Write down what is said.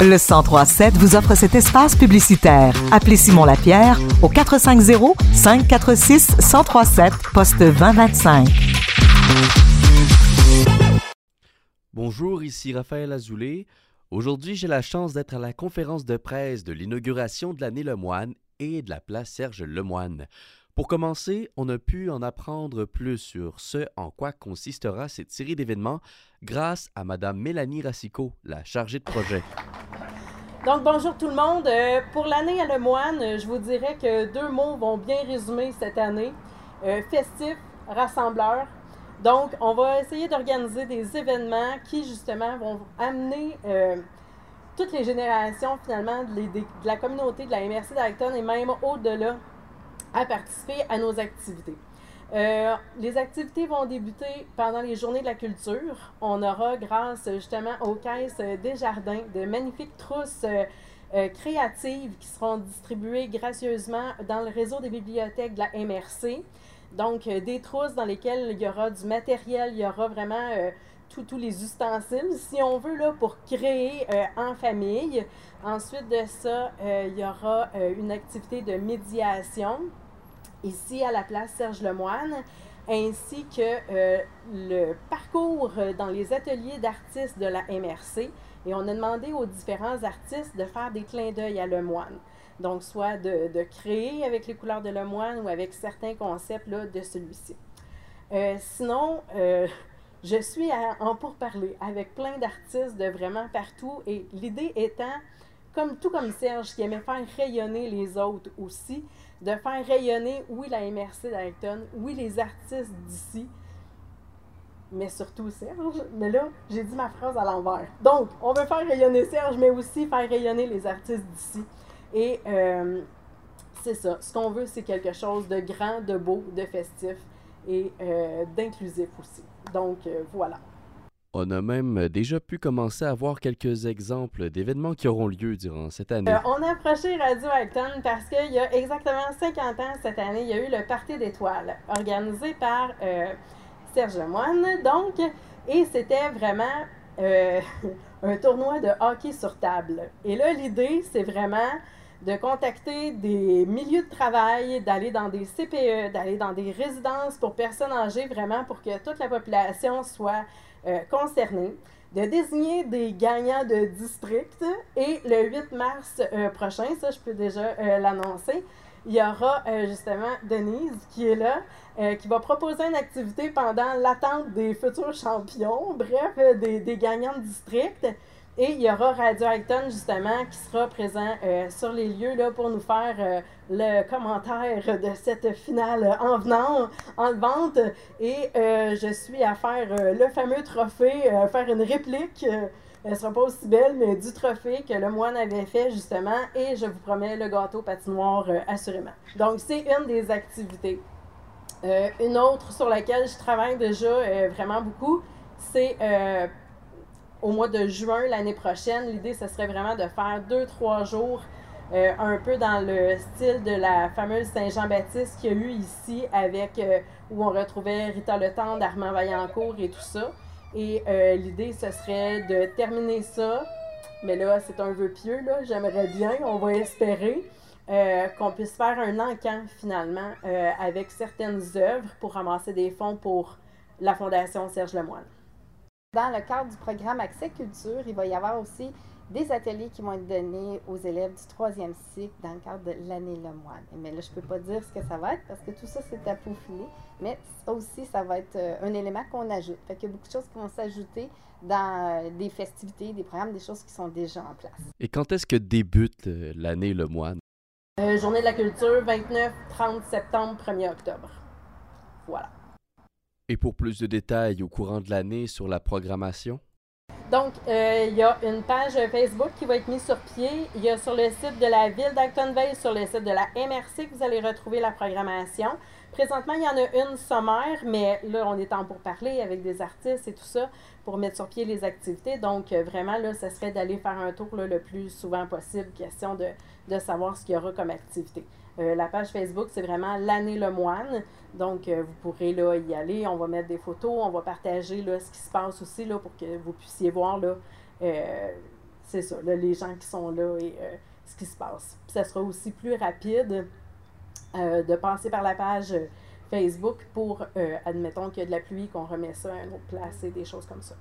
Le 1037 vous offre cet espace publicitaire. Appelez Simon Lapierre au 450 546 1037 poste 2025. Bonjour, ici Raphaël Azoulay. Aujourd'hui, j'ai la chance d'être à la conférence de presse de l'inauguration de l'année Lemoine et de la place Serge Lemoine. Pour commencer, on a pu en apprendre plus sur ce en quoi consistera cette série d'événements grâce à Madame Mélanie Racicot, la chargée de projet. Donc, bonjour tout le monde. Euh, pour l'année à Lemoine, je vous dirais que deux mots vont bien résumer cette année. Euh, festif, rassembleur. Donc, on va essayer d'organiser des événements qui, justement, vont amener euh, toutes les générations, finalement, de, de, la communauté de la MRC d'Acton et même au-delà à participer à nos activités. Euh, les activités vont débuter pendant les journées de la culture. On aura, grâce justement aux caisses des jardins, de magnifiques trousses euh, euh, créatives qui seront distribuées gracieusement dans le réseau des bibliothèques de la MRC. Donc, des trousses dans lesquelles il y aura du matériel, il y aura vraiment tous les ustensiles, si on veut, là, pour créer en famille. Ensuite de ça, il y aura une activité de médiation ici à la place Serge Lemoine, ainsi que euh, le parcours dans les ateliers d'artistes de la MRC. Et on a demandé aux différents artistes de faire des clins d'œil à Lemoine. Donc, soit de, créer avec les couleurs de Lemoine ou avec certains concepts là, de celui-ci. Euh, sinon, euh, je suis en pourparler avec plein d'artistes de vraiment partout et l'idée étant, comme tout comme Serge, qui aimait faire rayonner les autres aussi, de faire rayonner, oui, la MRC d'Acton, oui, les artistes d'ici, mais surtout Serge. Mais là, j'ai dit ma phrase à l'envers. Donc, on veut faire rayonner Serge, mais aussi faire rayonner les artistes d'ici. Et euh, c'est ça. Ce qu'on veut, c'est quelque chose de grand, de beau, de festif et euh, d'inclusif aussi. Donc, euh, voilà. On a même déjà pu commencer à voir quelques exemples d'événements qui auront lieu durant cette année. Euh, on a approché Radio Acton parce qu'il y a exactement 50 ans cette année, il y a eu le Parti d'étoiles organisé par euh, Serge Lemoine. Donc, et c'était vraiment euh, un tournoi de hockey sur table. Et là, l'idée, c'est vraiment de contacter des milieux de travail, d'aller dans des CPE, d'aller dans des résidences pour personnes âgées, vraiment pour que toute la population soit euh, concernés, de désigner des gagnants de district et le 8 mars euh, prochain, ça je peux déjà euh, l'annoncer, il y aura justement Denise qui est là, qui va proposer une activité pendant l'attente des futurs champions, bref, des, des gagnants de district. Et il y aura Radio Acton, justement, qui sera présent euh, sur les lieux là, pour nous faire euh, le commentaire de cette finale en venant, en vente. Et euh, je suis à faire le fameux trophée, faire une réplique. elle sera pas aussi belle, mais du trophée que le moine avait fait, justement. Et je vous promets le gâteau patinoire, assurément. Donc, c'est une des activités. une autre sur laquelle je travaille déjà vraiment beaucoup, c'est au mois de juin l'année prochaine. L'idée, ce serait vraiment de faire deux, trois jours euh, un peu dans le style de la fameuse Saint-Jean-Baptiste qu'il y a eu ici, avec euh, où on retrouvait Rita Le Tendre, Armand Vaillancourt et tout ça. Et euh, l'idée, ce serait de terminer ça. Mais là, c'est un vœu pieux, là. J'aimerais bien, on va espérer, qu'on puisse faire un encamp finalement avec certaines œuvres pour ramasser des fonds pour la Fondation Serge Lemoine. Dans le cadre du programme Accès Culture, il va y avoir aussi des ateliers qui vont être donnés aux élèves du troisième cycle dans le cadre de l'année Lemoine. Mais là, je ne peux pas dire ce que ça va être parce que tout ça, c'est à peaufiner. Mais aussi, ça va être euh, un élément qu'on ajoute. Fait qu'il y a beaucoup de choses qui vont s'ajouter dans euh, des festivités, des programmes, des choses qui sont déjà en place. Et quand est-ce que débute euh, l'année Lemoine? journée de la culture, 29-30 septembre, 1er octobre. Voilà. Et pour plus de détails au courant de l'année sur la programmation? Donc, euh, il y a une page Facebook qui va être mise sur pied. Il y a sur le site de la ville d'Actonville, sur le site de la MRC, que vous allez retrouver la programmation. Présentement, il y en a une sommaire, mais là, on est en pour parler avec des artistes et tout ça pour mettre sur pied les activités. Donc, euh, vraiment, là, ce serait d'aller faire un tour le plus souvent possible, question de, de savoir ce qu'il y aura comme activité. Euh, la page Facebook, c'est vraiment l'année Le Moine. Donc, euh, vous pourrez là, y aller. On va mettre des photos, on va partager ce qui se passe aussi là, pour que vous puissiez voir euh, c'est ça, les gens qui sont là et ce qui se passe. Ça sera aussi plus rapide de passer par la page Facebook pour, admettons qu'il y a de la pluie, qu'on remet ça à une autre place et des choses comme ça.